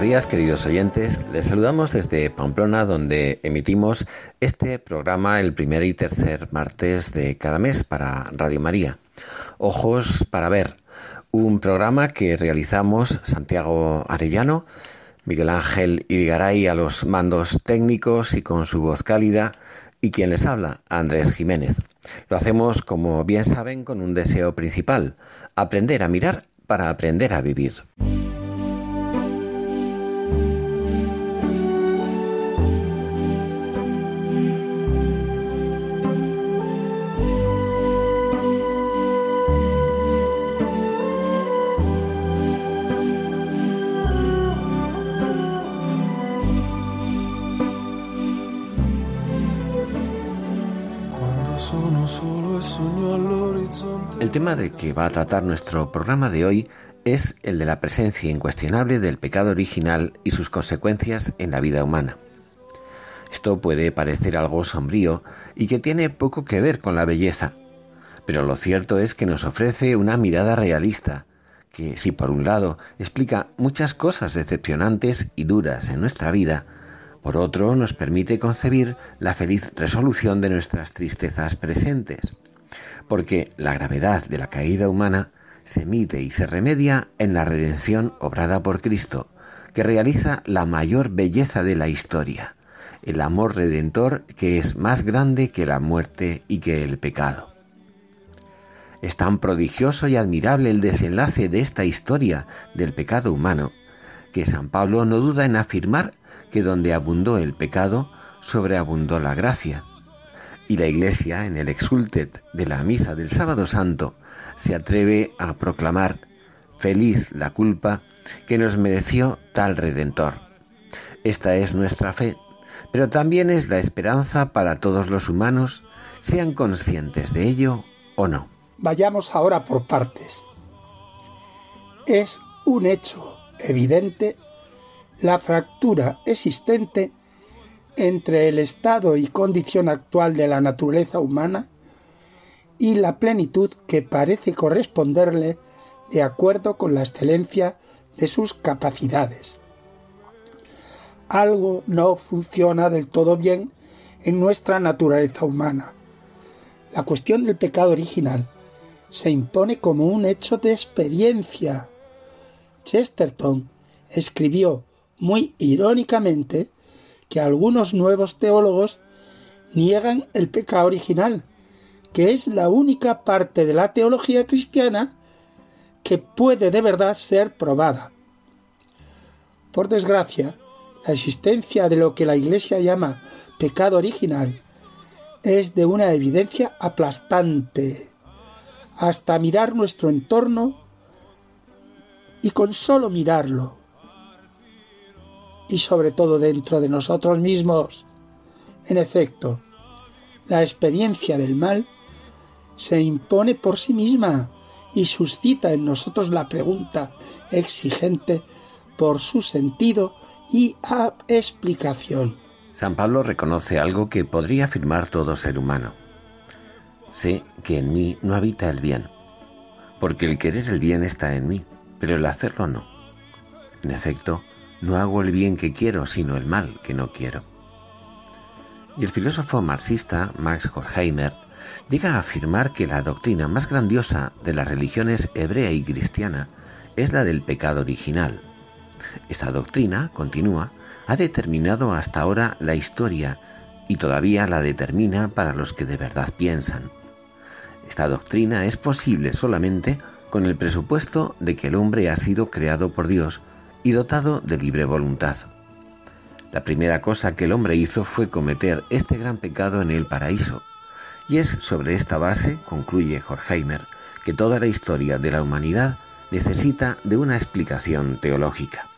Días, queridos oyentes. Les saludamos desde Pamplona, donde emitimos este programa el primer y tercer martes de cada mes para Radio María. Ojos para ver, un programa que realizamos Santiago Arellano, Miguel Ángel Irigaray a los mandos técnicos y con su voz cálida, y quien les habla, Andrés Jiménez. Lo hacemos, como bien saben, con un deseo principal, aprender a mirar para aprender a vivir. El tema de que va a tratar nuestro programa de hoy es el de la presencia incuestionable del pecado original y sus consecuencias en la vida humana. Esto puede parecer algo sombrío y que tiene poco que ver con la belleza, pero lo cierto es que nos ofrece una mirada realista, que si por un lado explica muchas cosas decepcionantes y duras en nuestra vida, por otro nos permite concebir la feliz resolución de nuestras tristezas presentes porque la gravedad de la caída humana se mide y se remedia en la redención obrada por Cristo, que realiza la mayor belleza de la historia, el amor redentor que es más grande que la muerte y que el pecado. Es tan prodigioso y admirable el desenlace de esta historia del pecado humano, que San Pablo no duda en afirmar que donde abundó el pecado, sobreabundó la gracia, y la Iglesia, en el exultet de la misa del sábado santo, se atreve a proclamar feliz la culpa que nos mereció tal redentor. Esta es nuestra fe, pero también es la esperanza para todos los humanos, sean conscientes de ello o no. Vayamos ahora por partes. Es un hecho evidente la fractura existente entre el estado y condición actual de la naturaleza humana y la plenitud que parece corresponderle de acuerdo con la excelencia de sus capacidades. Algo no funciona del todo bien en nuestra naturaleza humana. La cuestión del pecado original se impone como un hecho de experiencia. Chesterton escribió muy irónicamente que algunos nuevos teólogos niegan el pecado original, que es la única parte de la teología cristiana que puede de verdad ser probada. Por desgracia, la existencia de lo que la Iglesia llama pecado original es de una evidencia aplastante. Hasta mirar nuestro entorno y con solo mirarlo y sobre todo dentro de nosotros mismos. En efecto, la experiencia del mal se impone por sí misma y suscita en nosotros la pregunta exigente por su sentido y explicación. San Pablo reconoce algo que podría afirmar todo ser humano. Sé que en mí no habita el bien, porque el querer el bien está en mí, pero el hacerlo no. En efecto, no hago el bien que quiero, sino el mal que no quiero. Y el filósofo marxista Max Horkheimer llega a afirmar que la doctrina más grandiosa de las religiones hebrea y cristiana es la del pecado original. Esta doctrina, continúa, ha determinado hasta ahora la historia y todavía la determina para los que de verdad piensan. Esta doctrina es posible solamente con el presupuesto de que el hombre ha sido creado por Dios y dotado de libre voluntad. La primera cosa que el hombre hizo fue cometer este gran pecado en el paraíso, y es sobre esta base, concluye Horkheimer, que toda la historia de la humanidad necesita de una explicación teológica.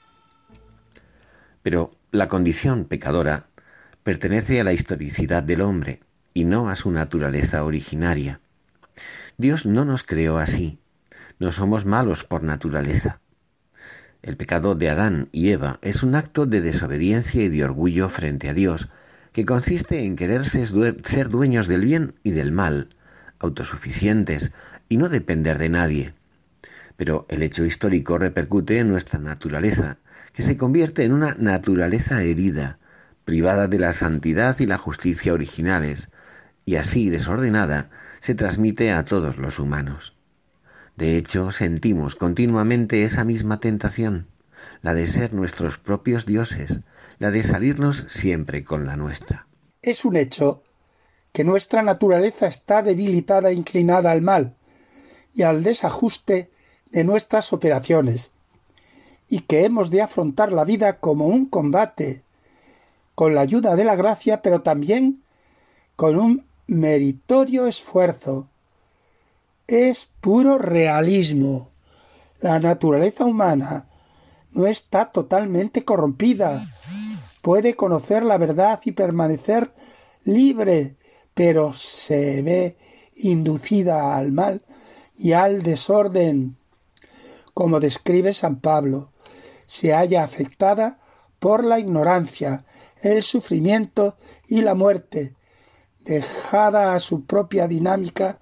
Pero la condición pecadora pertenece a la historicidad del hombre y no a su naturaleza originaria. Dios no nos creó así, no somos malos por naturaleza. El pecado de Adán y Eva es un acto de desobediencia y de orgullo frente a Dios, que consiste en querer ser dueños del bien y del mal, autosuficientes y no depender de nadie. Pero el hecho histórico repercute en nuestra naturaleza, que se convierte en una naturaleza herida, privada de la santidad y la justicia originales, y así desordenada, se transmite a todos los humanos. De hecho, sentimos continuamente esa misma tentación, la de ser nuestros propios dioses, la de salirnos siempre con la nuestra. Es un hecho que nuestra naturaleza está debilitada e inclinada al mal y al desajuste de nuestras operaciones, y que hemos de afrontar la vida como un combate, con la ayuda de la gracia, pero también con un meritorio esfuerzo. Es puro realismo. La naturaleza humana no está totalmente corrompida. Puede conocer la verdad y permanecer libre, pero se ve inducida al mal y al desorden. Como describe San Pablo, se halla afectada por la ignorancia, el sufrimiento y la muerte, dejada a su propia dinámica,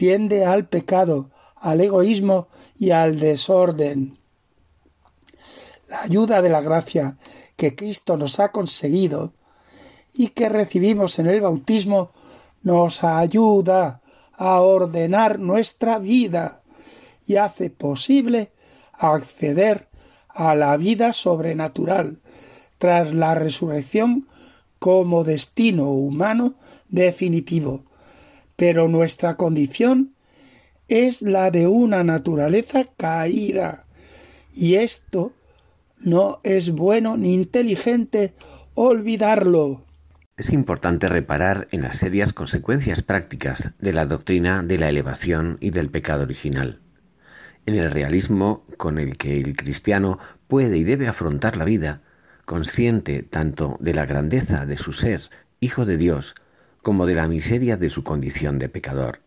tiende al pecado, al egoísmo y al desorden. La ayuda de la gracia que Cristo nos ha conseguido y que recibimos en el bautismo nos ayuda a ordenar nuestra vida y hace posible acceder a la vida sobrenatural tras la resurrección como destino humano definitivo, pero nuestra condición es la de una naturaleza caída, y esto no es bueno ni inteligente olvidarlo. Es importante reparar en las serias consecuencias prácticas de la doctrina de la elevación y del pecado original, en el realismo con el que el cristiano puede y debe afrontar la vida, consciente tanto de la grandeza de su ser, hijo de Dios, como de la miseria de su condición de pecador.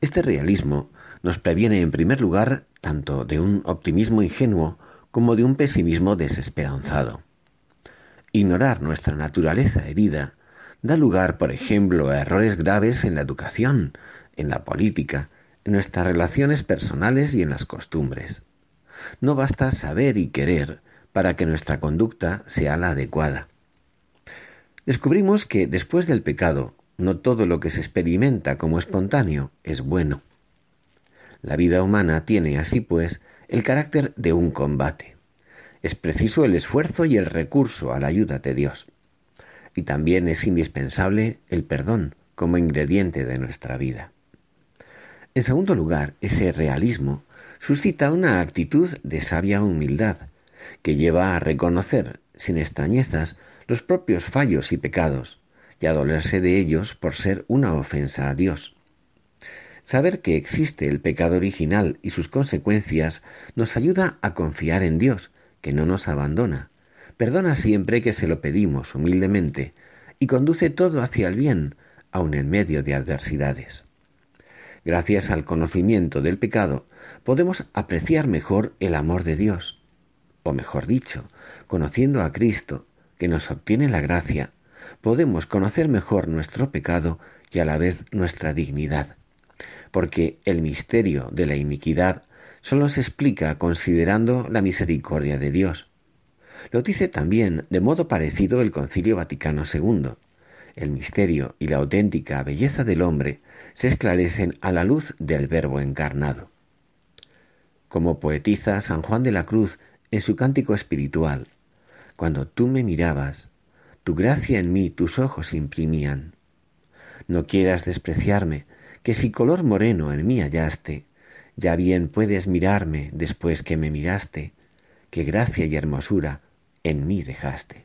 Este realismo nos previene en primer lugar tanto de un optimismo ingenuo como de un pesimismo desesperanzado. Ignorar nuestra naturaleza herida da lugar, por ejemplo, a errores graves en la educación, en la política, en nuestras relaciones personales y en las costumbres. No basta saber y querer para que nuestra conducta sea la adecuada. Descubrimos que después del pecado, no todo lo que se experimenta como espontáneo es bueno. La vida humana tiene así pues el carácter de un combate. Es preciso el esfuerzo y el recurso a la ayuda de Dios. Y también es indispensable el perdón como ingrediente de nuestra vida. En segundo lugar, ese realismo suscita una actitud de sabia humildad, que lleva a reconocer, sin extrañezas, los propios fallos y pecados, y a dolerse de ellos por ser una ofensa a Dios. Saber que existe el pecado original y sus consecuencias nos ayuda a confiar en Dios, que no nos abandona, perdona siempre que se lo pedimos humildemente, y conduce todo hacia el bien, aun en medio de adversidades. Gracias al conocimiento del pecado, podemos apreciar mejor el amor de Dios, o mejor dicho, conociendo a Cristo, que nos obtiene la gracia, podemos conocer mejor nuestro pecado y a la vez nuestra dignidad, porque el misterio de la iniquidad solo se explica considerando la misericordia de Dios. Lo dice también de modo parecido el Concilio Vaticano II. El misterio y la auténtica belleza del hombre se esclarecen a la luz del Verbo encarnado. Como poetiza San Juan de la Cruz en su cántico espiritual, cuando tú me mirabas, tu gracia en mí tus ojos imprimían. No quieras despreciarme, que si color moreno en mí hallaste, ya bien puedes mirarme después que me miraste, que gracia y hermosura en mí dejaste.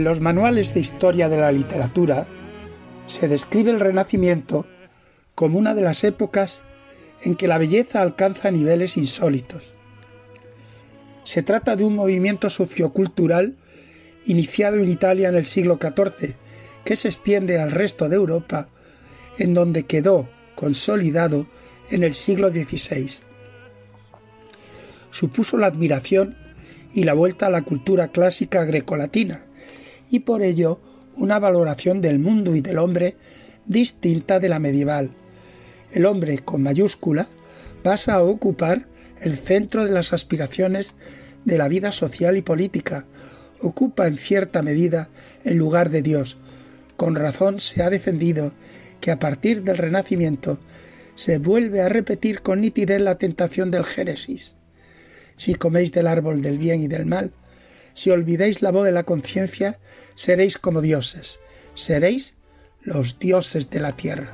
En los manuales de historia de la literatura se describe el Renacimiento como una de las épocas en que la belleza alcanza niveles insólitos. Se trata de un movimiento sociocultural iniciado en Italia en el siglo XIV, que se extiende al resto de Europa, en donde quedó consolidado en el siglo XVI. Supuso la admiración y la vuelta a la cultura clásica grecolatina, y por ello una valoración del mundo y del hombre distinta de la medieval. El hombre con mayúscula pasa a ocupar el centro de las aspiraciones de la vida social y política, ocupa en cierta medida el lugar de Dios. Con razón se ha defendido que a partir del Renacimiento se vuelve a repetir con nitidez la tentación del Génesis. Si coméis del árbol del bien y del mal, si olvidéis la voz de la conciencia, seréis como dioses, seréis los dioses de la tierra.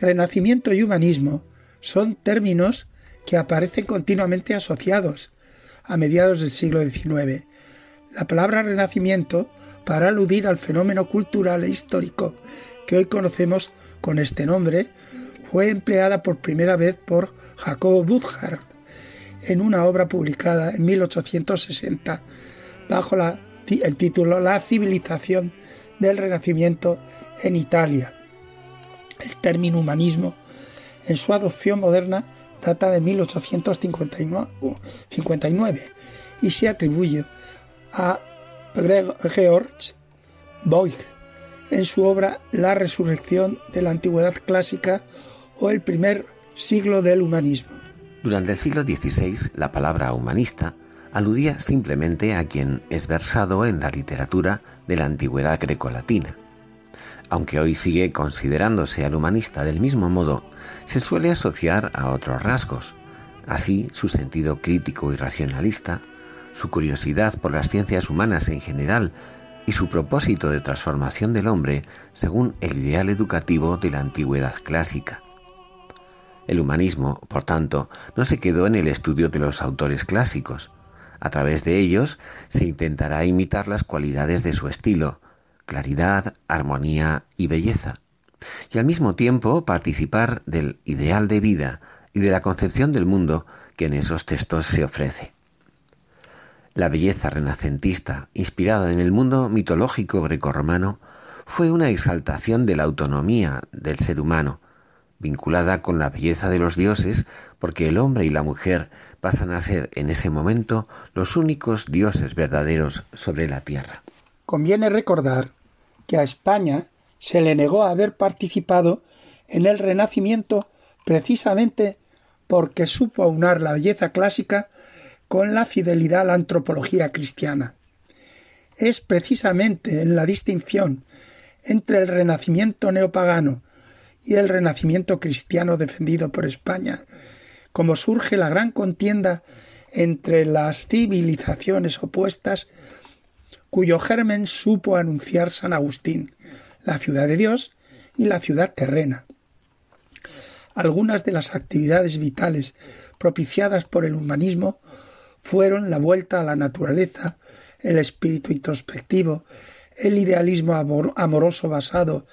Renacimiento y humanismo son términos que aparecen continuamente asociados a mediados del siglo XIX. La palabra renacimiento, para aludir al fenómeno cultural e histórico que hoy conocemos con este nombre, fue empleada por primera vez por Jacobo Burckhardt en una obra publicada en 1860 bajo el título La civilización del Renacimiento en Italia. El término humanismo, en su adopción moderna, data de 1859 y se atribuye a Georg Boyk en su obra La resurrección de la antigüedad clásica o el primer siglo del humanismo. Durante el siglo XVI, la palabra humanista aludía simplemente a quien es versado en la literatura de la antigüedad grecolatina. Aunque hoy sigue considerándose al humanista del mismo modo, se suele asociar a otros rasgos, así su sentido crítico y racionalista, su curiosidad por las ciencias humanas en general y su propósito de transformación del hombre según el ideal educativo de la antigüedad clásica. El humanismo, por tanto, no se quedó en el estudio de los autores clásicos. A través de ellos se intentará imitar las cualidades de su estilo, claridad, armonía y belleza, y al mismo tiempo participar del ideal de vida y de la concepción del mundo que en esos textos se ofrece. La belleza renacentista, inspirada en el mundo mitológico grecorromano, fue una exaltación de la autonomía del ser humano, vinculada con la belleza de los dioses, porque el hombre y la mujer pasan a ser en ese momento los únicos dioses verdaderos sobre la tierra. Conviene recordar que a España se le negó haber participado en el Renacimiento precisamente porque supo aunar la belleza clásica con la fidelidad a la antropología cristiana. Es precisamente en la distinción entre el Renacimiento neopagano y el renacimiento cristiano defendido por España, como surge la gran contienda entre las civilizaciones opuestas cuyo germen supo anunciar San Agustín, la ciudad de Dios y la ciudad terrena. Algunas de las actividades vitales propiciadas por el humanismo fueron la vuelta a la naturaleza, el espíritu introspectivo, el idealismo amoroso basado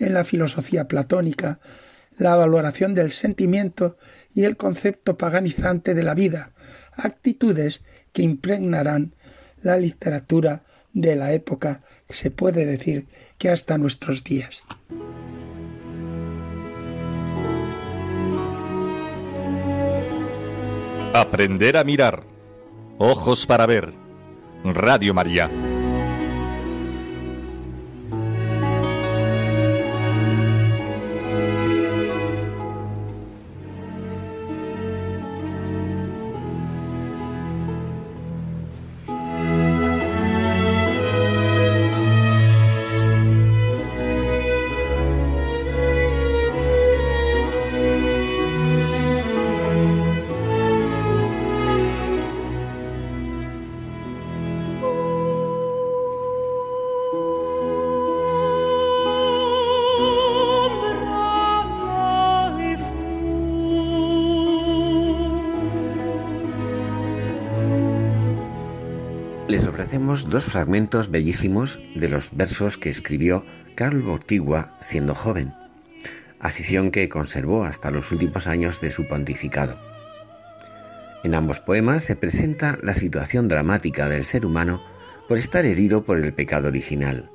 en la filosofía platónica, la valoración del sentimiento y el concepto paganizante de la vida, actitudes que impregnarán la literatura de la época se puede decir que hasta nuestros días. Aprender a mirar. Ojos para ver. Radio María. Ofrecemos dos fragmentos bellísimos de los versos que escribió Carl Bottigua siendo joven, afición que conservó hasta los últimos años de su pontificado. En ambos poemas se presenta la situación dramática del ser humano por estar herido por el pecado original.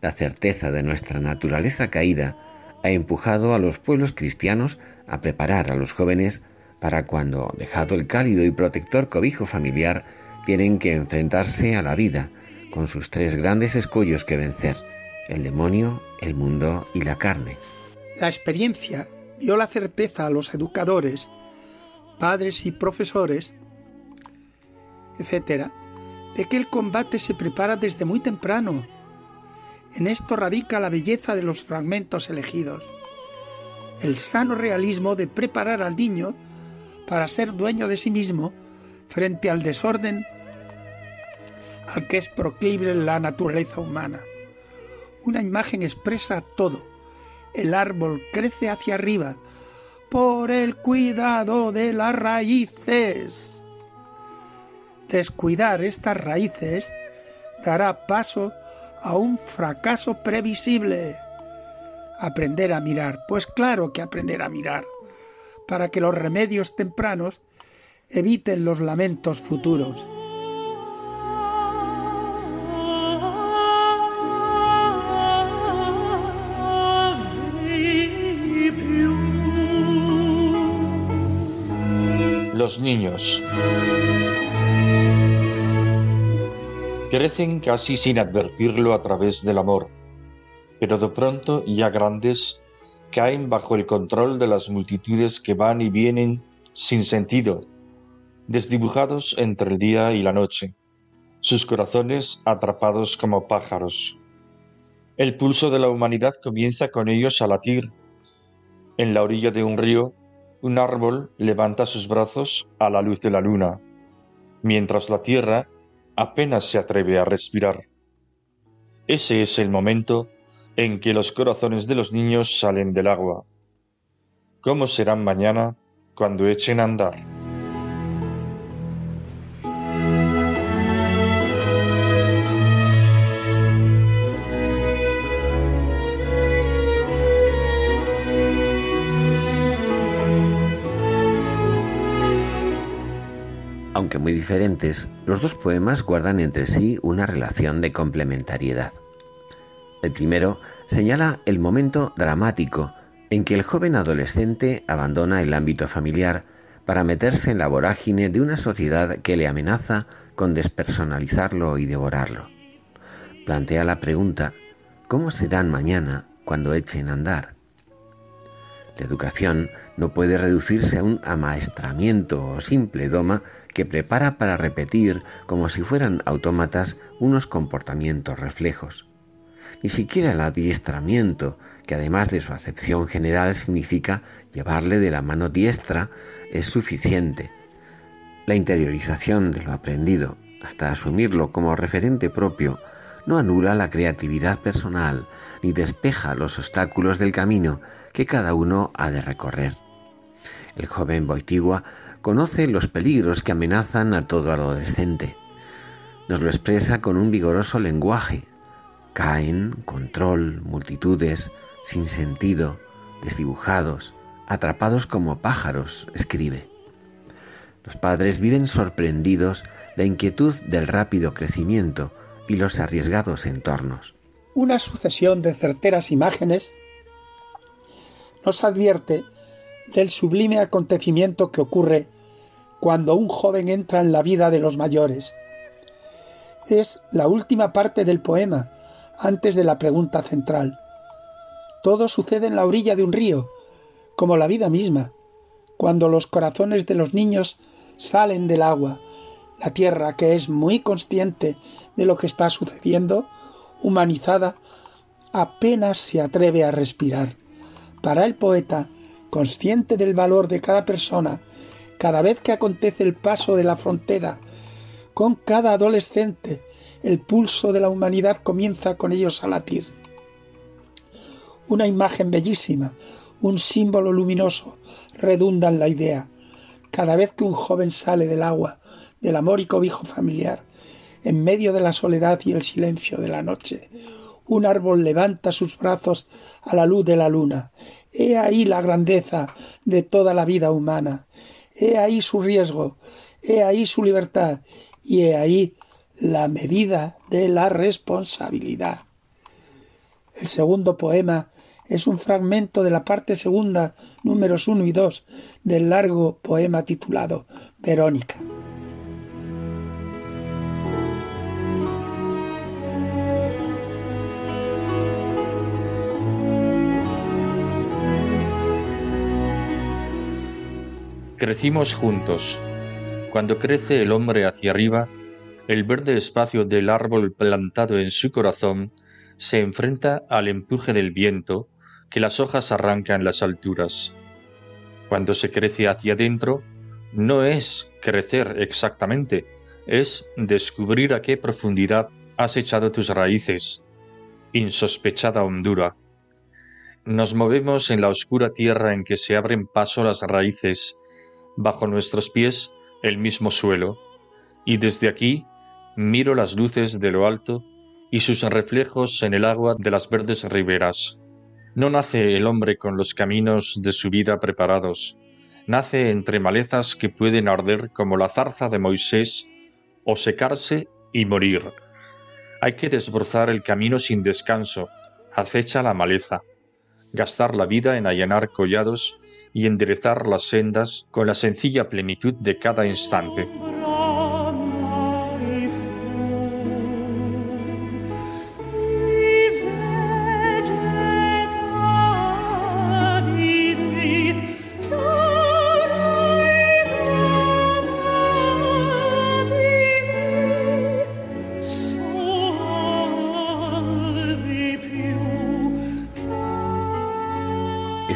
La certeza de nuestra naturaleza caída ha empujado a los pueblos cristianos a preparar a los jóvenes para cuando, dejado el cálido y protector cobijo familiar, tienen que enfrentarse a la vida con sus tres grandes escollos que vencer, el demonio, el mundo y la carne. La experiencia dio la certeza a los educadores, padres y profesores, etcétera, de que el combate se prepara desde muy temprano. En esto radica la belleza de los fragmentos elegidos. El sano realismo de preparar al niño para ser dueño de sí mismo frente al desorden al que es proclive la naturaleza humana. Una imagen expresa todo. El árbol crece hacia arriba por el cuidado de las raíces. Descuidar estas raíces dará paso a un fracaso previsible. Aprender a mirar, pues claro que aprender a mirar, para que los remedios tempranos eviten los lamentos futuros. Los niños crecen casi sin advertirlo a través del amor, pero de pronto, ya grandes, caen bajo el control de las multitudes que van y vienen sin sentido, desdibujados entre el día y la noche, sus corazones atrapados como pájaros. El pulso de la humanidad comienza con ellos a latir. En la orilla de un río, un árbol levanta sus brazos a la luz de la luna, mientras la tierra apenas se atreve a respirar. Ese es el momento en que los corazones de los niños salen del agua. ¿Cómo serán mañana cuando echen a andar? Aunque muy diferentes, los dos poemas guardan entre sí una relación de complementariedad. El primero señala el momento dramático en que el joven adolescente abandona el ámbito familiar para meterse en la vorágine de una sociedad que le amenaza con despersonalizarlo y devorarlo. Plantea la pregunta, ¿cómo serán mañana cuando echen a andar? La educación no puede reducirse a un amaestramiento o simple doma que prepara para repetir, como si fueran autómatas, unos comportamientos reflejos. Ni siquiera el adiestramiento, que además de su acepción general significa llevarle de la mano diestra, es suficiente. La interiorización de lo aprendido, hasta asumirlo como referente propio, no anula la creatividad personal ni despeja los obstáculos del camino que cada uno ha de recorrer. El joven Boitigua conoce los peligros que amenazan a todo adolescente. Nos lo expresa con un vigoroso lenguaje. Caen, control, multitudes, sin sentido, desdibujados, atrapados como pájaros, escribe. Los padres viven sorprendidos la inquietud del rápido crecimiento y los arriesgados entornos. Una sucesión de certeras imágenes nos advierte del sublime acontecimiento que ocurre cuando un joven entra en la vida de los mayores. Es la última parte del poema, antes de la pregunta central. Todo sucede en la orilla de un río, como la vida misma, cuando los corazones de los niños salen del agua. La tierra, que es muy consciente de lo que está sucediendo, humanizada, apenas se atreve a respirar. Para el poeta, consciente del valor de cada persona, cada vez que acontece el paso de la frontera, con cada adolescente, el pulso de la humanidad comienza con ellos a latir. Una imagen bellísima, un símbolo luminoso, redunda en la idea. Cada vez que un joven sale del agua, del amor y cobijo familiar, en medio de la soledad y el silencio de la noche, un árbol levanta sus brazos a la luz de la luna. He ahí la grandeza de toda la vida humana. He ahí su riesgo, he ahí su libertad y he ahí la medida de la responsabilidad. El segundo poema es un fragmento de la parte segunda, números uno y dos, del largo poema titulado Verónica. Crecimos juntos. Cuando crece el hombre hacia arriba, el verde espacio del árbol plantado en su corazón se enfrenta al empuje del viento que las hojas arrancan las alturas. Cuando se crece hacia adentro, no es crecer exactamente, es descubrir a qué profundidad has echado tus raíces, insospechada hondura. Nos movemos en la oscura tierra en que se abren paso las raíces, bajo nuestros pies el mismo suelo, y desde aquí miro las luces de lo alto y sus reflejos en el agua de las verdes riberas. No nace el hombre con los caminos de su vida preparados, nace entre malezas que pueden arder como la zarza de Moisés o secarse y morir. Hay que desbrozar el camino sin descanso, acecha la maleza, gastar la vida en allanar collados y enderezar las sendas con la sencilla plenitud de cada instante.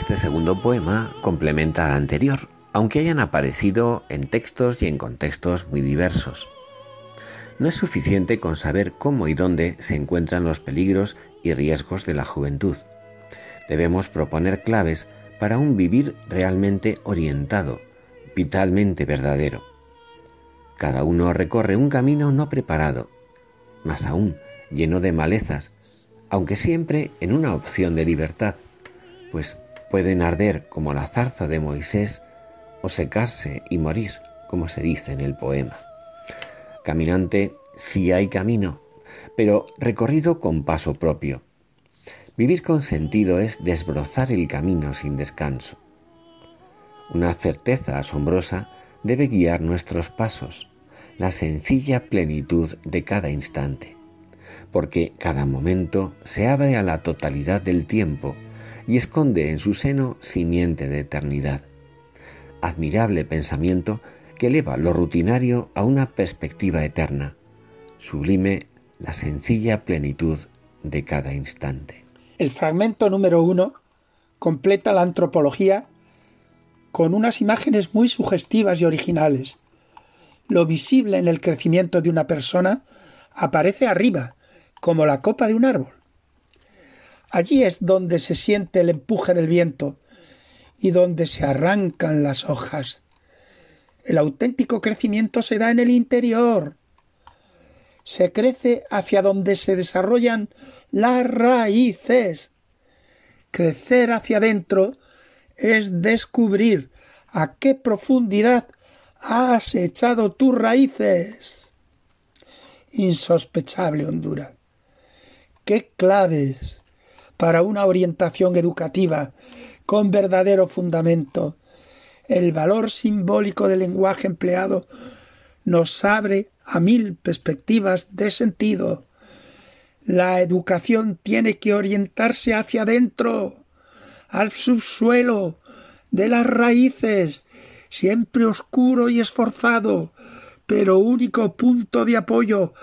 Este segundo poema complementa al anterior, aunque hayan aparecido en textos y en contextos muy diversos. No es suficiente con saber cómo y dónde se encuentran los peligros y riesgos de la juventud. Debemos proponer claves para un vivir realmente orientado, vitalmente verdadero. Cada uno recorre un camino no preparado, más aún lleno de malezas, aunque siempre en una opción de libertad, pues pueden arder como la zarza de Moisés o secarse y morir, como se dice en el poema. Caminante, sí hay camino, pero recorrido con paso propio. Vivir con sentido es desbrozar el camino sin descanso. Una certeza asombrosa debe guiar nuestros pasos, la sencilla plenitud de cada instante, porque cada momento se abre a la totalidad del tiempo y esconde en su seno simiente de eternidad. Admirable pensamiento que eleva lo rutinario a una perspectiva eterna. Sublime la sencilla plenitud de cada instante. El fragmento número uno completa la antropología con unas imágenes muy sugestivas y originales. Lo visible en el crecimiento de una persona aparece arriba, como la copa de un árbol. Allí es donde se siente el empuje del viento y donde se arrancan las hojas. El auténtico crecimiento se da en el interior. Se crece hacia donde se desarrollan las raíces. Crecer hacia adentro es descubrir a qué profundidad has echado tus raíces. Insospechable hondura. ¿Qué claves para una orientación educativa con verdadero fundamento El valor simbólico del lenguaje empleado nos abre a mil perspectivas de sentido. La educación tiene que orientarse hacia adentro, al subsuelo de las raíces, siempre oscuro y esforzado, pero único punto de apoyo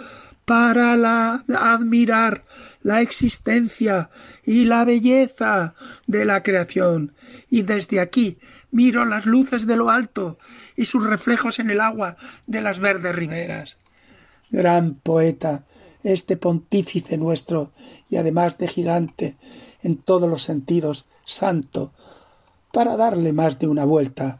para la, admirar la existencia y la belleza de la creación. Y desde aquí miro las luces de lo alto y sus reflejos en el agua de las verdes riberas. Gran poeta, este pontífice nuestro, y además de gigante en todos los sentidos, santo, para darle más de una vuelta.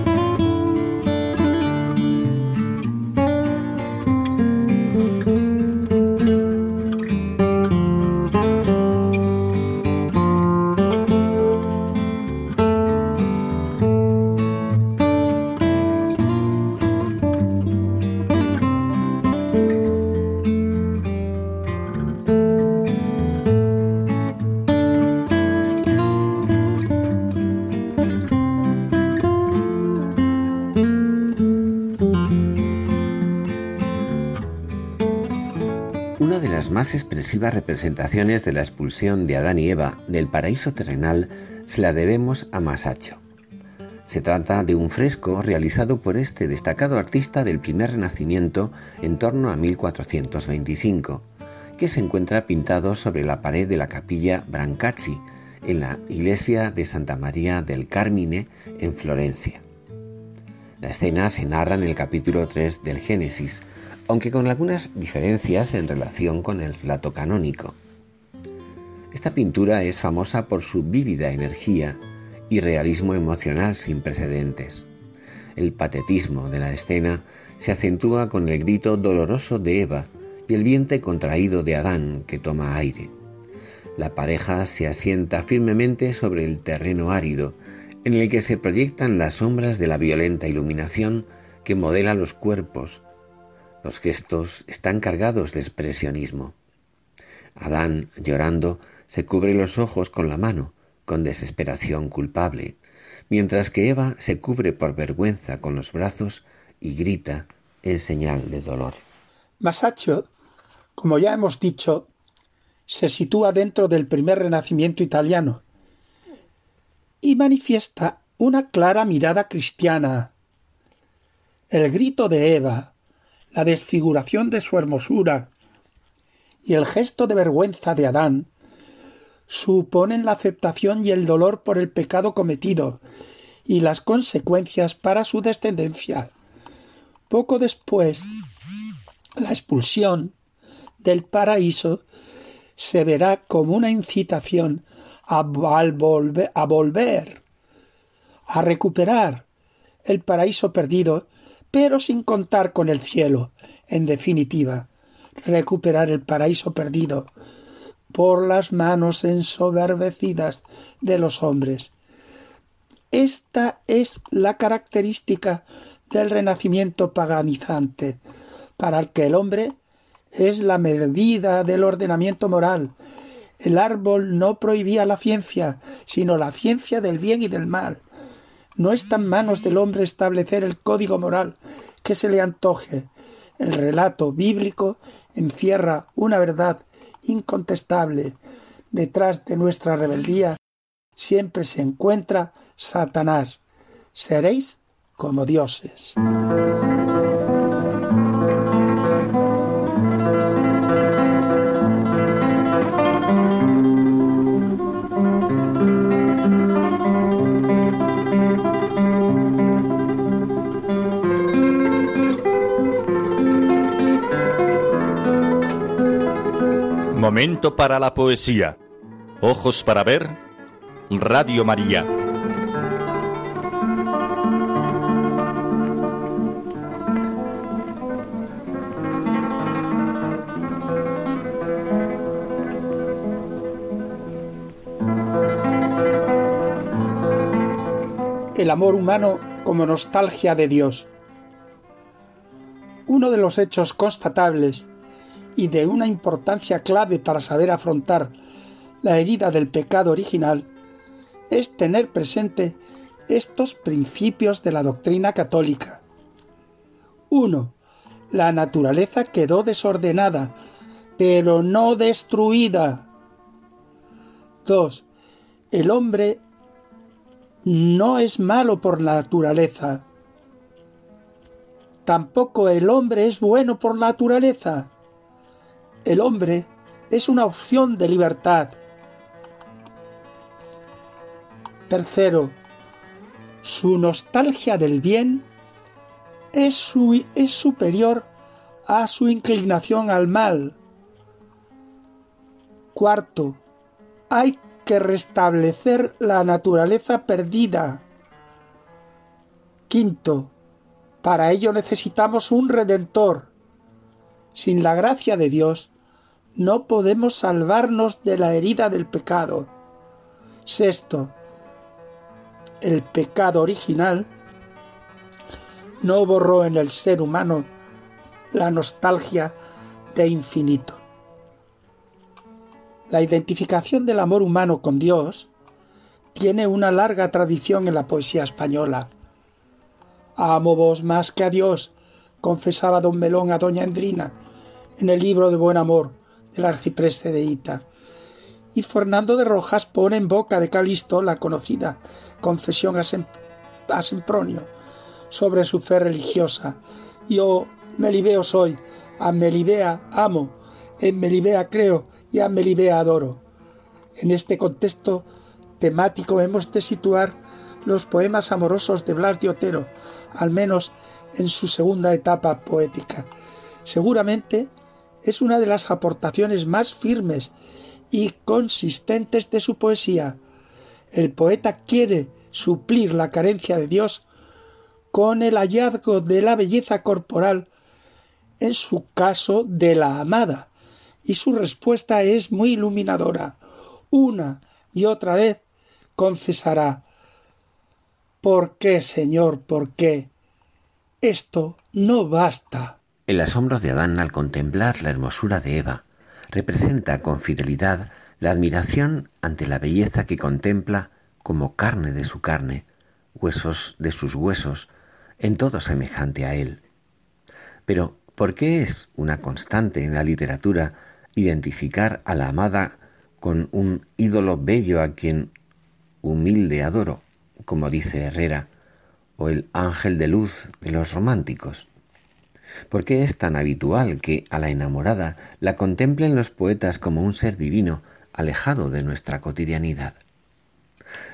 Representaciones de la expulsión de Adán y Eva del paraíso terrenal se la debemos a Masaccio. Se trata de un fresco realizado por este destacado artista del primer renacimiento en torno a 1425, que se encuentra pintado sobre la pared de la capilla Brancacci, en la iglesia de Santa María del Carmine, en Florencia. La escena se narra en el capítulo 3 del Génesis, aunque con algunas diferencias en relación con el relato canónico. Esta pintura es famosa por su vívida energía y realismo emocional sin precedentes. El patetismo de la escena se acentúa con el grito doloroso de Eva y el vientre contraído de Adán que toma aire. La pareja se asienta firmemente sobre el terreno árido, en el que se proyectan las sombras de la violenta iluminación que modela los cuerpos, los gestos están cargados de expresionismo. Adán, llorando, se cubre los ojos con la mano, con desesperación culpable, mientras que Eva se cubre por vergüenza con los brazos y grita en señal de dolor. Masaccio, como ya hemos dicho, se sitúa dentro del primer renacimiento italiano y manifiesta una clara mirada cristiana. El grito de Eva, la desfiguración de su hermosura y el gesto de vergüenza de Adán suponen la aceptación y el dolor por el pecado cometido y las consecuencias para su descendencia. Poco después, la expulsión del paraíso se verá como una incitación a, volver, a recuperar el paraíso perdido pero sin contar con el cielo, en definitiva, recuperar el paraíso perdido por las manos ensoberbecidas de los hombres. Esta es la característica del renacimiento paganizante, para el que el hombre es la medida del ordenamiento moral. El árbol no prohibía la ciencia, sino la ciencia del bien y del mal. No está en manos del hombre establecer el código moral que se le antoje. El relato bíblico encierra una verdad incontestable. Detrás de nuestra rebeldía siempre se encuentra Satanás. Seréis como dioses. Momento para la poesía. Ojos para ver. Radio María. El amor humano como nostalgia de Dios. Uno de los hechos constatables y de una importancia clave para saber afrontar la herida del pecado original es tener presente estos principios de la doctrina católica. 1. La naturaleza quedó desordenada, pero no destruida. 2. El hombre no es malo por naturaleza. Tampoco el hombre es bueno por naturaleza. El hombre es una opción de libertad. Tercero, su nostalgia del bien es, superior a su inclinación al mal. Cuarto, hay que restablecer la naturaleza perdida. Quinto, para ello necesitamos un redentor. Sin la gracia de Dios, no podemos salvarnos de la herida del pecado. Sexto, el pecado original no borró en el ser humano la nostalgia de infinito. La identificación del amor humano con Dios tiene una larga tradición en la poesía española. Amo vos más que a Dios, confesaba don Melón a doña Endrina en el libro de Buen Amor del arcipreste de Ita. Y Fernando de Rojas pone en boca de Calisto la conocida confesión a, Sempronio sobre su fe religiosa. Yo Melibeo soy, a Melibea amo, en Melibea creo y a Melibea adoro. En este contexto temático hemos de situar los poemas amorosos de Blas de Otero, al menos en su segunda etapa poética. Seguramente es una de las aportaciones más firmes y consistentes de su poesía. El poeta quiere suplir la carencia de Dios con el hallazgo de la belleza corporal, en su caso de la amada, y su respuesta es muy iluminadora. Una y otra vez confesará ¿Por qué, Señor? ¿Por qué? Esto no basta. El asombro de Adán al contemplar la hermosura de Eva representa con fidelidad la admiración ante la belleza que contempla como carne de su carne, huesos de sus huesos, en todo semejante a él. Pero, ¿por qué es una constante en la literatura identificar a la amada con un ídolo bello a quien humilde adoro, como dice Herrera, o el ángel de luz de los románticos? ¿Por qué es tan habitual que a la enamorada la contemplen los poetas como un ser divino alejado de nuestra cotidianidad?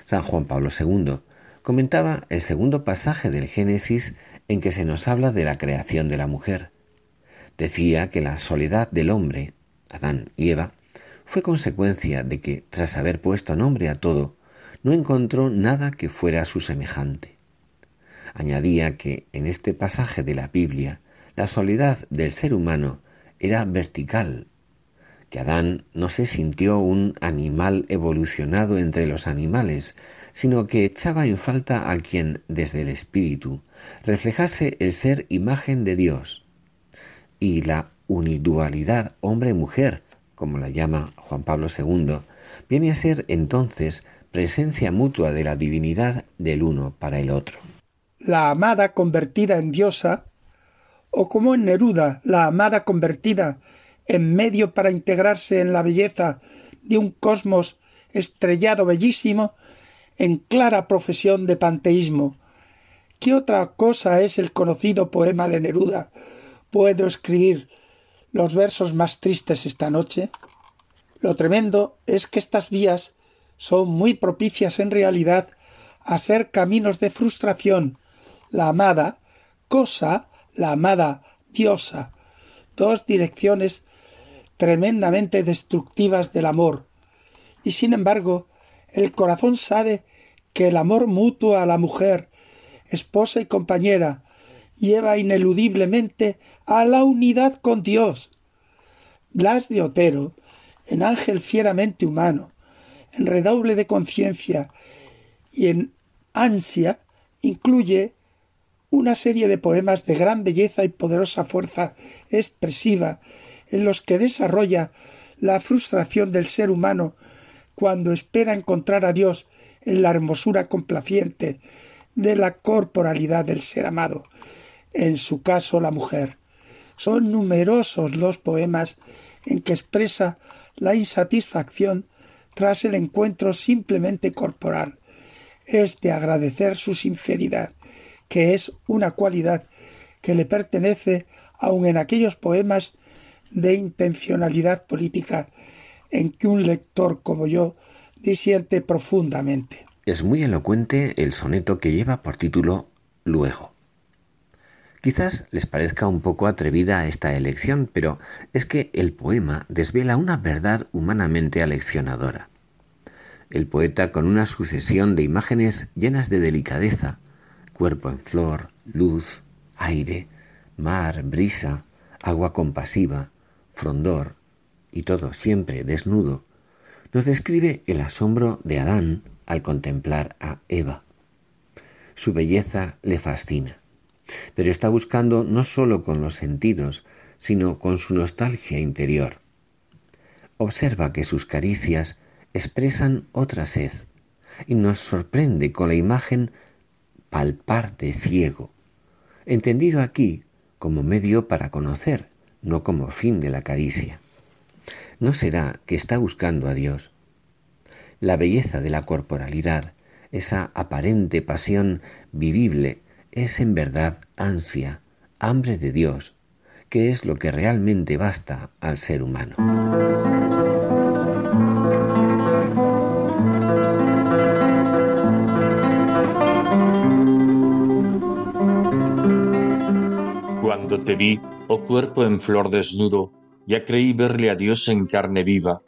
San Juan Pablo II comentaba el segundo pasaje del Génesis en que se nos habla de la creación de la mujer. Decía que la soledad del hombre, Adán y Eva, fue consecuencia de que, tras haber puesto nombre a todo, no encontró nada que fuera su semejante. Añadía que en este pasaje de la Biblia la soledad del ser humano era vertical, que Adán no se sintió un animal evolucionado entre los animales, sino que echaba en falta a quien, desde el espíritu, reflejase el ser imagen de Dios. Y la unidualidad hombre-mujer, como la llama Juan Pablo II, viene a ser entonces presencia mutua de la divinidad del uno para el otro. La amada convertida en diosa, o como en Neruda, la amada convertida en medio para integrarse en la belleza de un cosmos estrellado bellísimo, en clara profesión de panteísmo. ¿Qué otra cosa es el conocido poema de Neruda? ¿Puedo escribir los versos más tristes esta noche? Lo tremendo es que estas vías son muy propicias en realidad a ser caminos de frustración. La amada, cosa, la amada, diosa, dos direcciones tremendamente destructivas del amor. Y sin embargo, el corazón sabe que el amor mutuo a la mujer, esposa y compañera, lleva ineludiblemente a la unidad con Dios. Blas de Otero, en ángel fieramente humano, en redoble de conciencia y en ansia, Incluye una serie de poemas de gran belleza y poderosa fuerza expresiva en los que desarrolla la frustración del ser humano cuando espera encontrar a Dios en la hermosura complaciente de la corporalidad del ser amado, en su caso la mujer. Son numerosos los poemas en que expresa la insatisfacción tras el encuentro simplemente corporal. Es de agradecer su sinceridad, que es una cualidad que le pertenece aun en aquellos poemas de intencionalidad política en que un lector como yo disiente profundamente. Es muy elocuente el soneto que lleva por título Luego. Quizás les parezca un poco atrevida esta elección, pero es que el poema desvela una verdad humanamente aleccionadora. El poeta, con una sucesión de imágenes llenas de delicadeza, cuerpo en flor, luz, aire, mar, brisa, agua compasiva, frondor, y todo siempre desnudo, nos describe el asombro de Adán al contemplar a Eva. Su belleza le fascina, pero está buscando no sólo con los sentidos, sino con su nostalgia interior. Observa que sus caricias expresan otra sed, y nos sorprende con la imagen palpar de ciego, entendido aquí como medio para conocer, no como fin de la caricia. ¿No será que está buscando a Dios? La belleza de la corporalidad, esa aparente pasión vivible, es en verdad ansia, hambre de Dios, que es lo que realmente basta al ser humano. Cuando te vi, oh cuerpo en flor desnudo, ya creí verle a Dios en carne viva.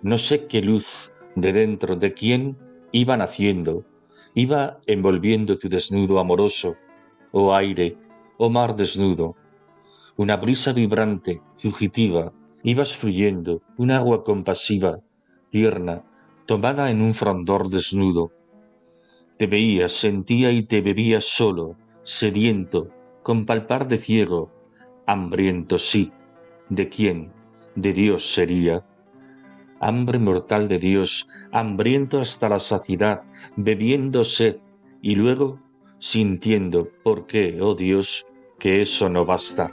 No sé qué luz de dentro de quién iba naciendo, iba envolviendo tu desnudo amoroso, oh aire, oh mar desnudo. Una brisa vibrante, fugitiva, ibas fluyendo, un agua compasiva, tierna, tomada en un frondor desnudo. Te veía, sentía y te bebía solo, sediento, con palpar de ciego, hambriento sí, ¿de quién? De Dios sería. Hambre mortal de Dios, hambriento hasta la saciedad, bebiendo sed, y luego sintiendo, ¿por qué, oh Dios, que eso no basta?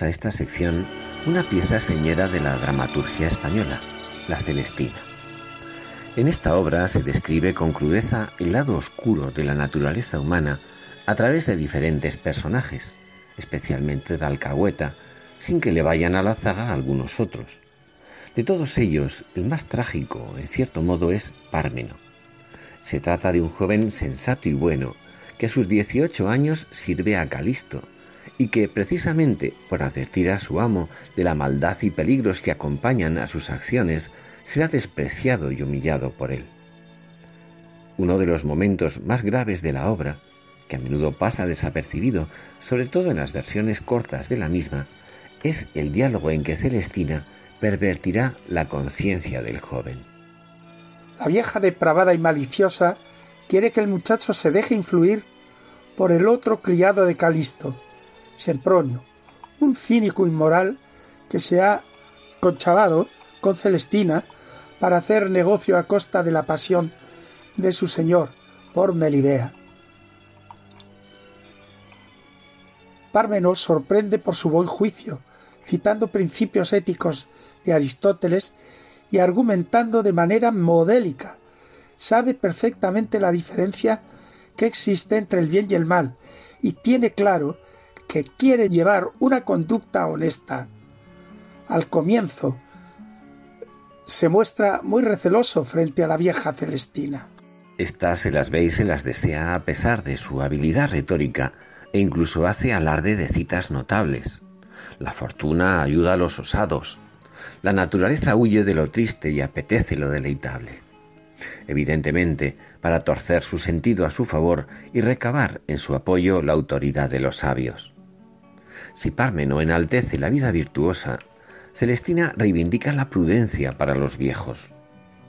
A esta sección una pieza señera de la dramaturgia española, La Celestina. En esta obra se describe con crudeza el lado oscuro de la naturaleza humana a través de diferentes personajes, especialmente de alcahueta, sin que le vayan a la zaga algunos otros. De todos ellos, el más trágico, en cierto modo, es Pármeno. Se trata de un joven sensato y bueno, que a sus 18 años sirve a Calisto, y que precisamente por advertir a su amo de la maldad y peligros que acompañan a sus acciones, será despreciado y humillado por él. Uno de los momentos más graves de la obra, que a menudo pasa desapercibido, sobre todo en las versiones cortas de la misma, es el diálogo en que Celestina pervertirá la conciencia del joven. La vieja depravada y maliciosa quiere que el muchacho se deje influir por el otro criado de Calisto, Sempronio, un cínico inmoral que se ha conchavado con Celestina para hacer negocio a costa de la pasión de su señor por Melibea. Pármenos sorprende por su buen juicio, citando principios éticos de Aristóteles y argumentando de manera modélica. Sabe perfectamente la diferencia que existe entre el bien y el mal y tiene claro que quiere llevar una conducta honesta. Al comienzo se muestra muy receloso frente a la vieja Celestina. Estas se las ve y se las desea a pesar de su habilidad retórica e incluso hace alarde de citas notables. La fortuna ayuda a los osados. La naturaleza huye de lo triste y apetece lo deleitable. Evidentemente, para torcer su sentido a su favor y recabar en su apoyo la autoridad de los sabios. Si Pármeno enaltece la vida virtuosa, Celestina reivindica la prudencia para los viejos,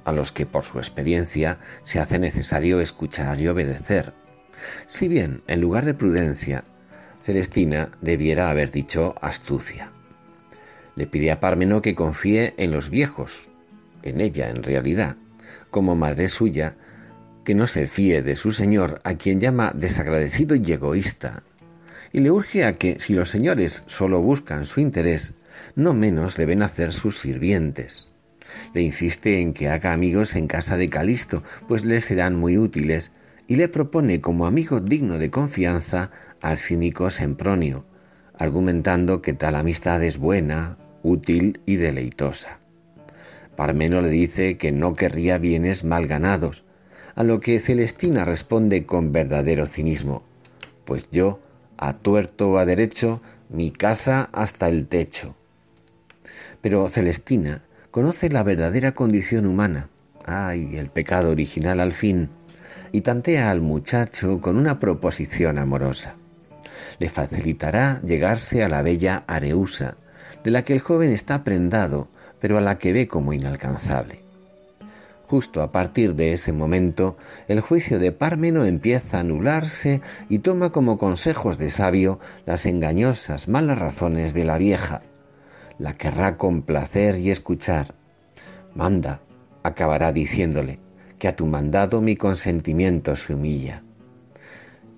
a los que por su experiencia se hace necesario escuchar y obedecer. Si bien, en lugar de prudencia, Celestina debiera haber dicho astucia. Le pide a Pármeno que confíe en los viejos, en ella en realidad, como madre suya, que no se fíe de su señor, a quien llama desagradecido y egoísta, y le urge a que, si los señores solo buscan su interés, no menos deben hacer sus sirvientes. Le insiste en que haga amigos en casa de Calisto, pues le serán muy útiles, y le propone como amigo digno de confianza al cínico Sempronio, argumentando que tal amistad es buena, útil y deleitosa. Parmeno le dice que no querría bienes mal ganados, a lo que Celestina responde con verdadero cinismo, pues yo, a tuerto a derecho, mi casa hasta el techo. Pero Celestina conoce la verdadera condición humana, ay, el pecado original al fin, y tantea al muchacho con una proposición amorosa. Le facilitará llegarse a la bella Areusa, de la que el joven está prendado, pero a la que ve como inalcanzable. Justo a partir de ese momento, el juicio de Pármeno empieza a anularse y toma como consejos de sabio las engañosas malas razones de la vieja, la querrá complacer y escuchar. Manda, acabará diciéndole, que a tu mandado mi consentimiento se humilla.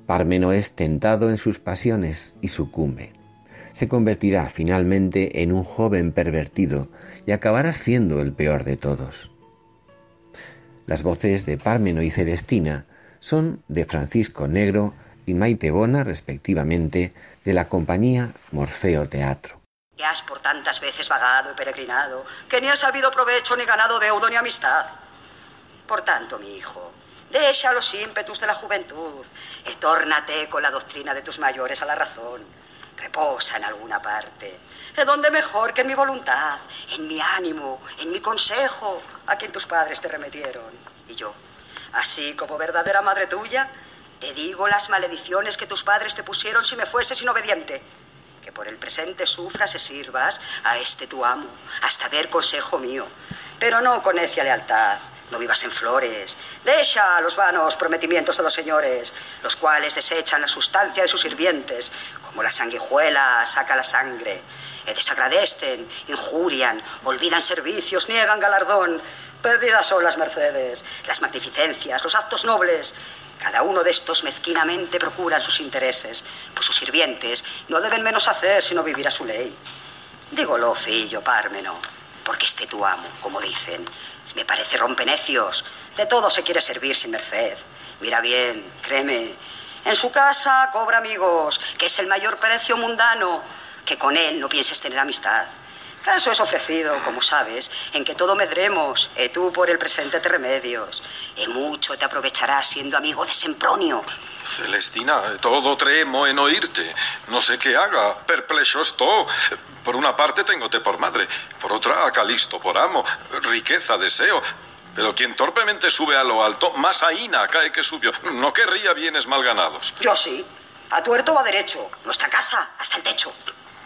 Pármeno es tentado en sus pasiones y sucumbe. Se convertirá finalmente en un joven pervertido y acabará siendo el peor de todos. Las voces de Pármeno y Celestina son de Francisco Negro y Maite Bona, respectivamente, de la compañía Morfeo Teatro. Ya has por tantas veces vagado y peregrinado, que ni has sabido provecho ni ganado deudo ni amistad. Por tanto, mi hijo, deja los ímpetus de la juventud y tórnate con la doctrina de tus mayores a la razón. Reposa en alguna parte, ¿de donde mejor que en mi voluntad, en mi ánimo, en mi consejo, a quien tus padres te remetieron. Y yo, así como verdadera madre tuya, te digo las malediciones que tus padres te pusieron si me fueses inobediente que por el presente sufras y sirvas a este tu amo, hasta ver consejo mío, pero no con necia lealtad. No vivas en flores. Deja los vanos prometimientos de los señores, los cuales desechan la sustancia de sus sirvientes, como la sanguijuela saca la sangre. E desagradecen, injurian, olvidan servicios, niegan galardón. Perdidas son las mercedes, las magnificencias, los actos nobles, cada uno de estos mezquinamente procuran sus intereses, pues sus sirvientes no deben menos hacer sino vivir a su ley. Dígolo, fillo Pármeno, porque este tu amo, como dicen, me parece rompenecios. De todo se quiere servir sin merced. Mira bien, créeme. En su casa cobra amigos, que es el mayor precio mundano, que con él no pienses tener amistad. Caso es ofrecido, como sabes, en que todo medremos, e tú por el presente te remedios. E mucho te aprovecharás siendo amigo de Sempronio. Celestina, todo tremo en oírte. No sé qué haga, perplejo estoy. Por una parte tengote por madre, por otra a Calisto por amo, riqueza deseo. Pero quien torpemente sube a lo alto, más aína cae que subió. No querría bienes mal ganados. Yo sí. A tuerto o a derecho. Nuestra casa hasta el techo.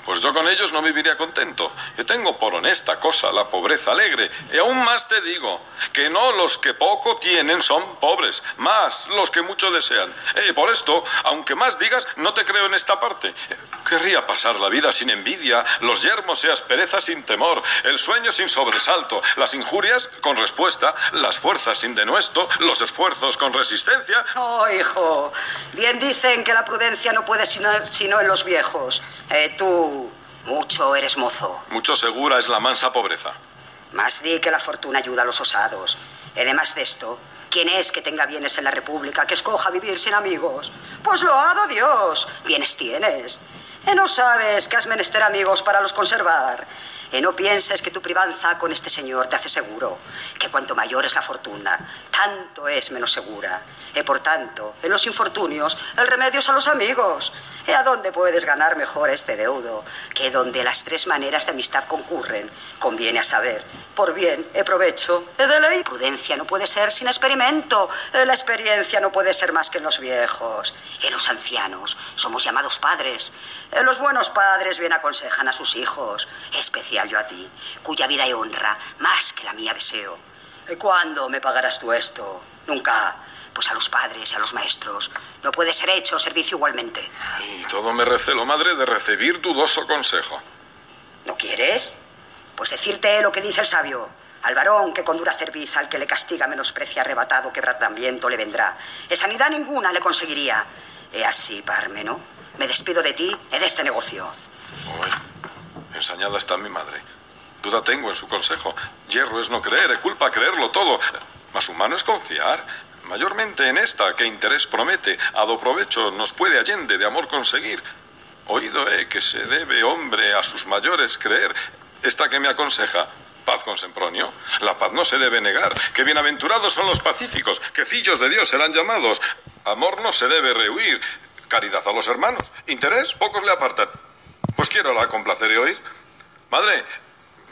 Pues yo con ellos no viviría contento. Yo tengo por honesta cosa la pobreza alegre. Y aún más te digo, que no los que poco tienen son pobres, más los que mucho desean. Por esto, aunque más digas, no te creo en esta parte. Querría pasar la vida sin envidia, los yermos y asperezas sin temor, el sueño sin sobresalto, las injurias con respuesta, las fuerzas sin denuesto, los esfuerzos con resistencia. Oh, hijo, bien dicen que la prudencia no puede sino, sino en los viejos. Eh, tú, mucho eres mozo. Mucho segura es la mansa pobreza. Más di que la fortuna ayuda a los osados. Además de esto, ¿quién es que tenga bienes en la República que escoja vivir sin amigos? Pues lo ha dado Dios. Bienes tienes. ¿E no sabes que has menester amigos para los conservar? ¿E no pienses que tu privanza con este señor te hace seguro? Que cuanto mayor es la fortuna, tanto es menos segura. E por tanto, en los infortunios, el remedio son los amigos. ¿E a dónde puedes ganar mejor este deudo? Que donde las tres maneras de amistad concurren, conviene a saber, por bien e provecho, e de ley. Prudencia no puede ser sin experimento, e la experiencia no puede ser más que en los viejos. En los ancianos somos llamados padres. E los buenos padres bien aconsejan a sus hijos, especial yo a ti, cuya vida y honra más que la mía deseo. ¿Y cuándo me pagarás tú esto? Nunca. Pues a los padres y a los maestros no puede ser hecho servicio igualmente. Y todo me recelo, madre, de recibir dudoso consejo. ¿No quieres? Pues decirte lo que dice el sabio. Al varón que con dura cerviz al que le castiga menosprecia arrebatado quebrantamiento le vendrá. E sanidad ninguna le conseguiría. E así, Parmeno, me despido de ti y de este negocio. Ensañada está mi madre. Duda tengo en su consejo. Hierro es no creer, e culpa creerlo todo. Más humano es confiar. Mayormente en esta que interés promete, a do provecho nos puede allende de amor conseguir. Oído he que se debe hombre a sus mayores creer. Esta que me aconseja, paz con Sempronio. La paz no se debe negar, que bienaventurados son los pacíficos, que fillos de Dios serán llamados. Amor no se debe rehuir, caridad a los hermanos. Interés, pocos le apartan. Pues quiero la complacer y oír. Madre,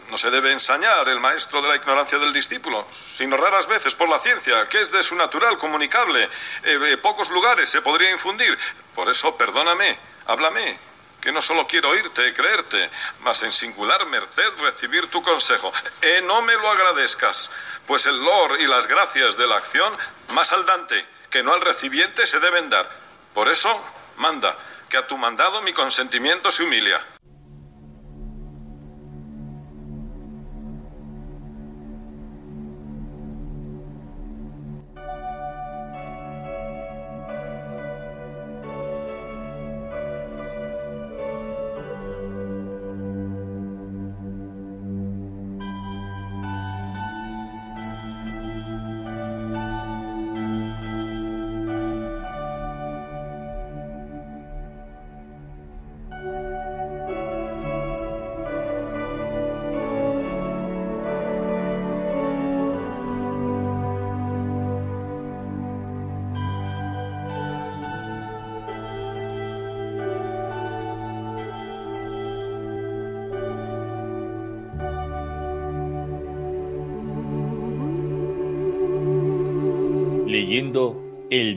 no se debe ensañar el maestro de la ignorancia del discípulo, sino raras veces por la ciencia, que es de su natural, comunicable. Eh, eh, pocos lugares se podría infundir. Por eso, perdóname, háblame, que no solo quiero oírte y creerte, mas en singular merced recibir tu consejo. E no me lo agradezcas, pues el lor y las gracias de la acción, más al dante que no al recipiente, se deben dar. Por eso, manda, que a tu mandado mi consentimiento se humilia.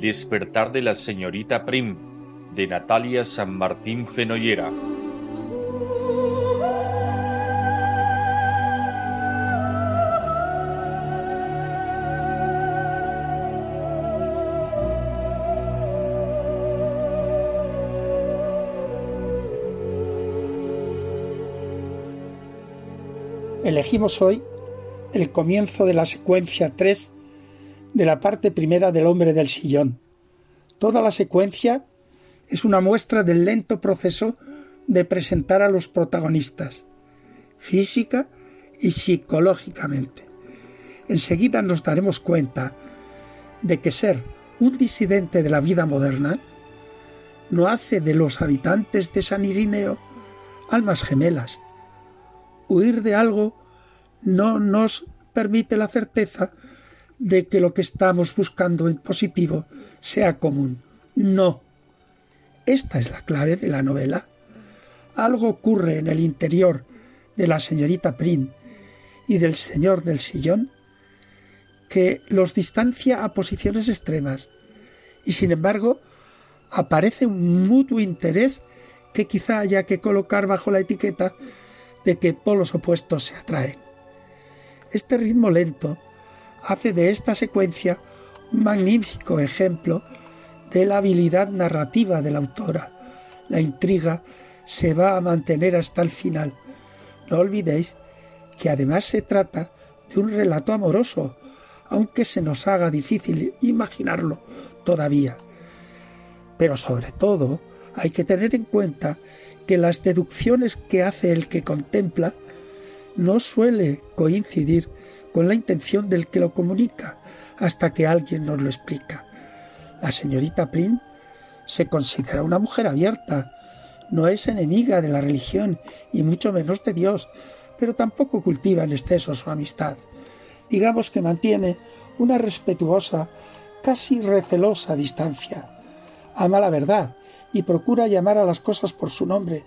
Despertar de la señorita Prim de Natalia San Martín Fenollera. Elegimos hoy el comienzo de la secuencia 3 de la parte primera del hombre del sillón. Toda la secuencia es una muestra del lento proceso de presentar a los protagonistas, física y psicológicamente. Enseguida nos daremos cuenta de que ser un disidente de la vida moderna no hace de los habitantes de San Irineo almas gemelas huir de algo no nos permite la certeza de que lo que estamos buscando en positivo sea común. No. Esta es la clave de la novela. Algo ocurre en el interior de la señorita Prim y del señor del sillón que los distancia a posiciones extremas y sin embargo aparece un mutuo interés que quizá haya que colocar bajo la etiqueta de que polos opuestos se atraen. Este ritmo lento hace de esta secuencia un magnífico ejemplo de la habilidad narrativa de la autora. La intriga se va a mantener hasta el final. No olvidéis que además se trata de un relato amoroso, aunque se nos haga difícil imaginarlo todavía. Pero sobre todo hay que tener en cuenta que las deducciones que hace el que contempla no suele coincidir con la intención del que lo comunica hasta que alguien nos lo explica. La señorita Prim se considera una mujer abierta, no es enemiga de la religión y mucho menos de Dios, pero tampoco cultiva en exceso su amistad. Digamos que mantiene una respetuosa, casi recelosa distancia. Ama la verdad y procura llamar a las cosas por su nombre.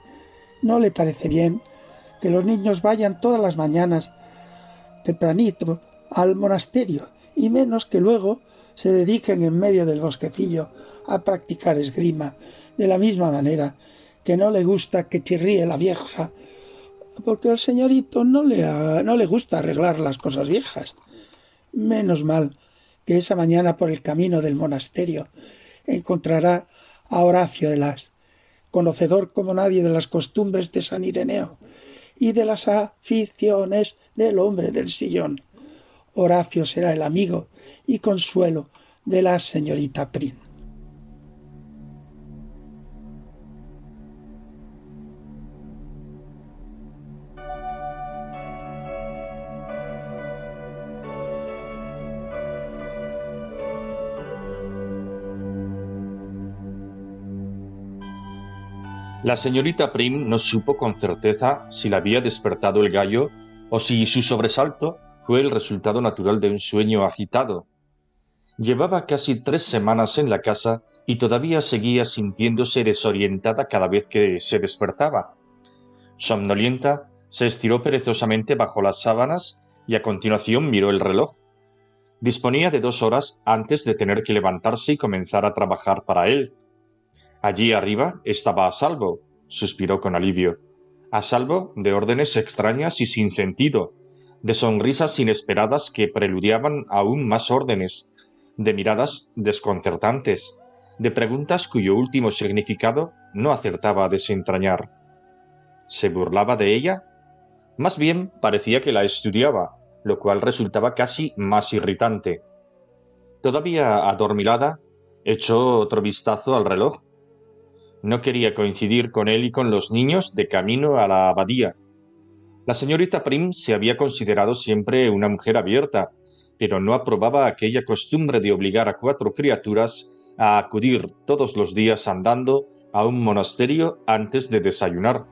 No le parece bien que los niños vayan todas las mañanas tempranito al monasterio y menos que luego se dediquen en medio del bosquecillo a practicar esgrima, de la misma manera que no le gusta que chirríe la vieja, porque al señorito no le, no le gusta arreglar las cosas viejas. Menos mal que esa mañana por el camino del monasterio encontrará a Horacio de las, conocedor como nadie de las costumbres de San Ireneo y de las aficiones del hombre del sillón. Horacio será el amigo y consuelo de la señorita Prim. La señorita Prim no supo con certeza si la había despertado el gallo o si su sobresalto fue el resultado natural de un sueño agitado. Llevaba casi tres semanas en la casa y todavía seguía sintiéndose desorientada cada vez que se despertaba. Somnolienta, se estiró perezosamente bajo las sábanas y a continuación miró el reloj. Disponía de dos horas antes de tener que levantarse y comenzar a trabajar para él. Allí arriba estaba a salvo, suspiró con alivio, a salvo de órdenes extrañas y sin sentido, de sonrisas inesperadas que preludiaban aún más órdenes, de miradas desconcertantes, de preguntas cuyo último significado no acertaba a desentrañar. ¿Se burlaba de ella? Más bien parecía que la estudiaba, lo cual resultaba casi más irritante. Todavía adormilada, echó otro vistazo al reloj no quería coincidir con él y con los niños de camino a la abadía. La señorita Prim se había considerado siempre una mujer abierta, pero no aprobaba aquella costumbre de obligar a cuatro criaturas a acudir todos los días andando a un monasterio antes de desayunar.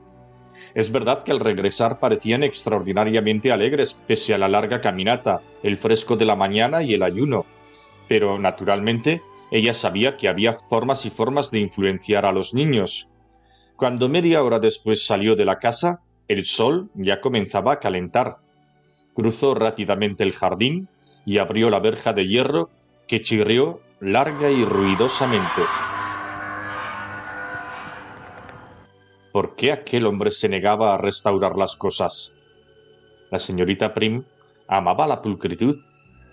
Es verdad que al regresar parecían extraordinariamente alegres pese a la larga caminata, el fresco de la mañana y el ayuno, pero naturalmente ella sabía que había formas y formas de influenciar a los niños. Cuando media hora después salió de la casa, el sol ya comenzaba a calentar. Cruzó rápidamente el jardín y abrió la verja de hierro que chirrió larga y ruidosamente. ¿Por qué aquel hombre se negaba a restaurar las cosas? La señorita Prim amaba la pulcritud,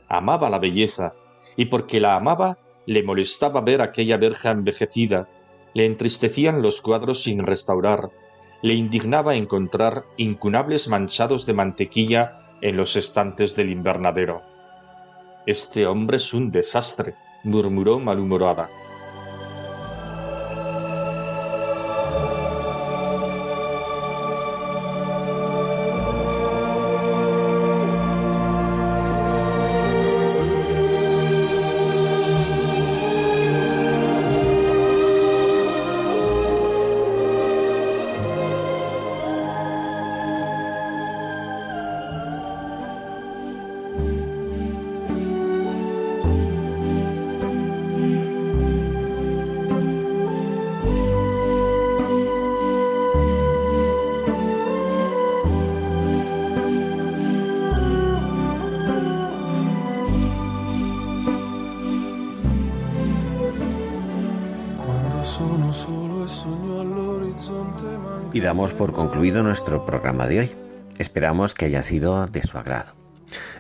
amaba la belleza, y porque la amaba le molestaba ver aquella verja envejecida, le entristecían los cuadros sin restaurar, le indignaba encontrar incunables manchados de mantequilla en los estantes del invernadero. Este hombre es un desastre, murmuró malhumorada. Y damos por concluido nuestro programa de hoy. Esperamos que haya sido de su agrado.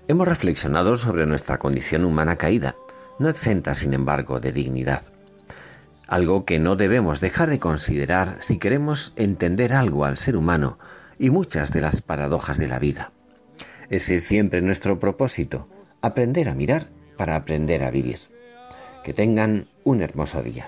Hemos reflexionado sobre nuestra condición humana caída, no exenta, sin embargo, de dignidad. Algo que no debemos dejar de considerar si queremos entender algo al ser humano y muchas de las paradojas de la vida. Ese es siempre nuestro propósito, aprender a mirar para aprender a vivir. Que tengan un hermoso día.